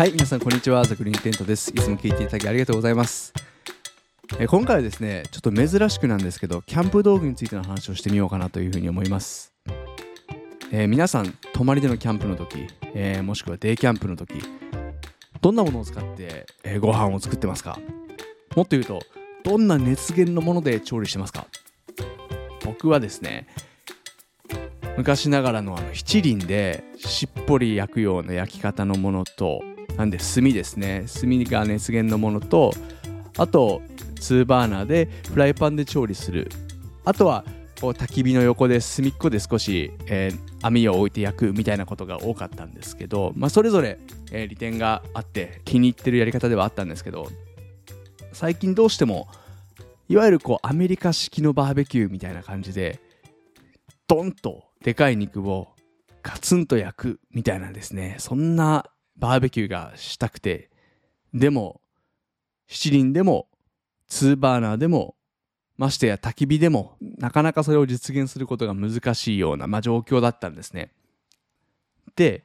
はい皆さんこんにちは。ザクリーンテントです。いつも聞いていただきありがとうございます。え今回はですねちょっと珍しくなんですけどキャンプ道具についての話をしてみようかなというふうに思います。えー皆さん泊まりでのキャンプの時、えーもしくはデイキャンプの時どんなものを使って、えーご飯を作ってますか？もっと言うとどんな熱源のもので調理してますか？僕はですね昔ながらのあの七輪でしっぽり焼くような焼き方のものとなんで炭ですね。炭が熱源のものとあと2バーナーでフライパンで調理する。あとはこう焚き火の横で隅っこで少し、えー網を置いて焼くみたいなことが多かったんですけど、まあ、それぞれ、えー利点があって気に入ってるやり方ではあったんですけど最近どうしてもいわゆるこうアメリカ式のバーベキューみたいな感じでドンとでかい肉をガツンと焼くみたいなですね。そんなバーベキューがしたくてでも七輪でも2バーナーでもましてや焚き火でもなかなかそれを実現することが難しいような、まあ、状況だったんですね。で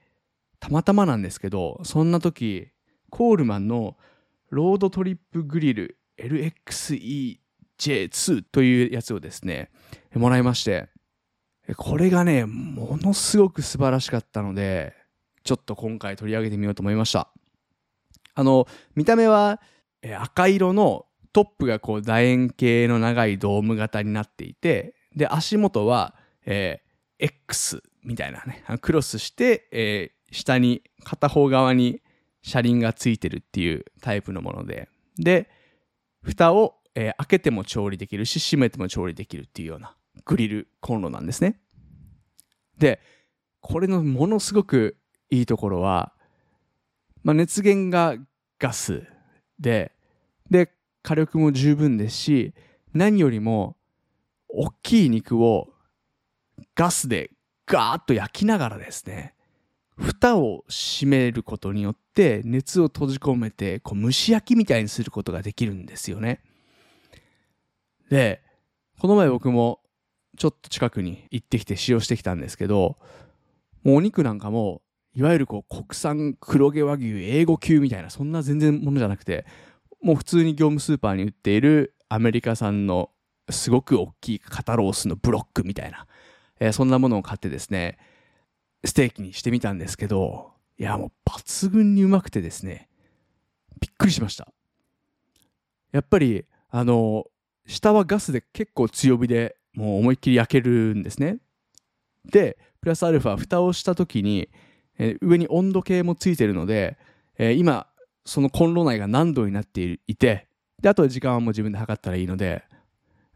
たまたまなんですけどそんな時コールマンのロードトリップグリル LXEJ2 というやつをですねもらいましてこれがねものすごく素晴らしかったのでちょっと今回取り上げてみようと思いました。あの見た目は赤色のトップがこう楕円形の長いドーム型になっていてで足元は、えー X みたいなねクロスして、えー下に片方側に車輪がついてるっていうタイプのものでで蓋を、えー開けても調理できるし閉めても調理できるっていうようなグリルコンロなんですね。でこれのものすごくいいところは、まあ、熱源がガスでで火力も十分ですし何よりも大きい肉をガスでガーッと焼きながらですね蓋を閉めることによって熱を閉じ込めてこう蒸し焼きみたいにすることができるんですよね。でこの前僕もちょっと近くに行ってきて使用してきたんですけどもうお肉なんかもいわゆるこう国産黒毛和牛 A5 級みたいなそんな全然ものじゃなくてもう普通に業務スーパーに売っているアメリカ産のすごく大きい肩ロースのブロックみたいな、えーそんなものを買ってですねステーキにしてみたんですけどいやもう抜群にうまくてですねびっくりしました。やっぱりあの下はガスで結構強火でもう思いっきり焼けるんですね。でプラスアルファ蓋をした時に、えー上に温度計もついてるので、えー今そのコンロ内が何度になっていてであとは時間はもう自分で測ったらいいので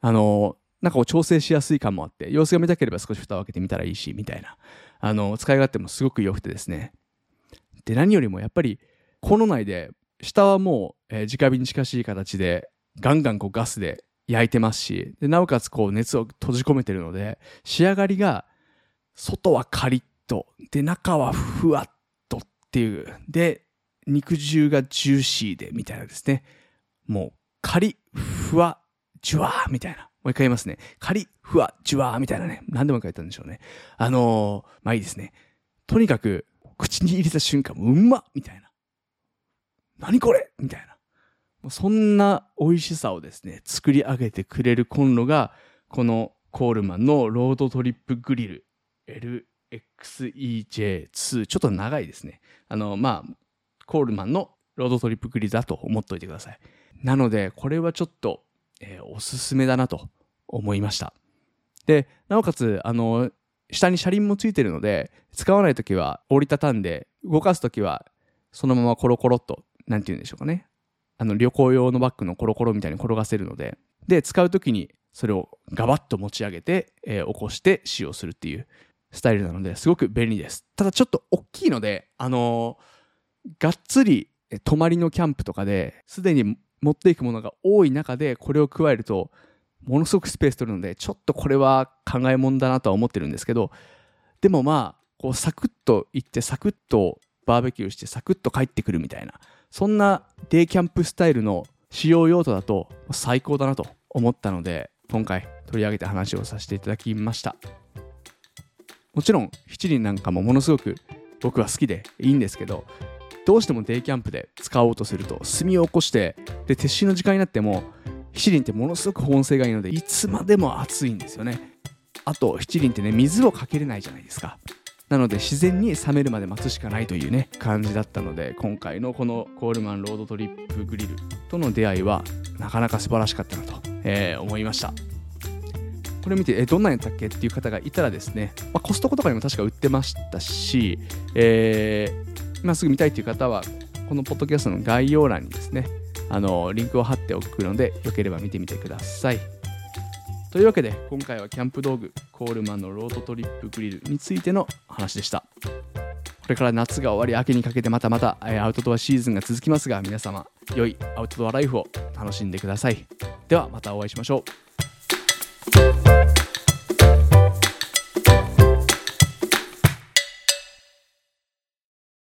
あのなんかこう調整しやすい感もあって様子が見たければ少し蓋を開けてみたらいいしみたいな。あの使い勝手もすごく良くてですね。で何よりもやっぱりコンロ内で下はもう、えー直火に近しい形でガンガンこうガスで焼いてますしでなおかつこう熱を閉じ込めてるので仕上がりが外はカリッとで中はふわっとっていう。で肉汁がジューシーでみたいなですね。もうカリふわジュワーみたいな。もう一回言いますね。カリふわジュワーみたいなね。何でも書いたんでしょうね。あのーまあいいですね。とにかく口に入れた瞬間うんまみたいな。何これみたいな。そんな美味しさをですね作り上げてくれるコンロがこのコールマンのロードトリップグリル。L XEJ2 ちょっと長いですね。あのまあコールマンのロードトリップグリルだと思っておいてください。なのでこれはちょっと、えーおすすめだなと思いました。でなおかつあの下に車輪もついてるので使わない時は折りたたんで動かす時はそのままコロコロっとなんて言うんでしょうかね。あの旅行用のバッグのコロコロみたいに転がせるので。で使う時にそれをガバッと持ち上げて、えー起こして使用するっていう。スタイルなのですごく便利です。ただちょっと大きいのであのーがっつり泊まりのキャンプとかですでに持っていくものが多い中でこれを加えるとものすごくスペース取るのでちょっとこれは考えもんだなとは思ってるんですけどでもまあこうサクッと行ってサクッとバーベキューしてサクッと帰ってくるみたいなそんなデイキャンプスタイルの使用用途だと最高だなと思ったので今回取り上げて話をさせていただきました。もちろん七輪なんかもものすごく僕は好きでいいんですけどどうしてもデイキャンプで使おうとすると炭を起こしてで撤収の時間になっても七輪ってものすごく保温性がいいのでいつまでも暑いんですよね。あと七輪ってね水をかけれないじゃないですか。なので自然に冷めるまで待つしかないというね感じだったので今回のこのコールマンロードトリップグリルとの出会いはなかなか素晴らしかったなと、えー、思いました。これ見てえどんなんやったっけっていう方がいたらですね、まあ、コストコとかにも確か売ってましたし、えー、今すぐ見たいっていう方はこのポッドキャストの概要欄にですねあのリンクを貼っておくのでよければ見てみてください。というわけで今回はキャンプ道具コールマンのロードトリップグリルについての話でした。これから夏が終わり秋にかけてまたまたアウトドアシーズンが続きますが皆様良いアウトドアライフを楽しんでください。ではまたお会いしましょう。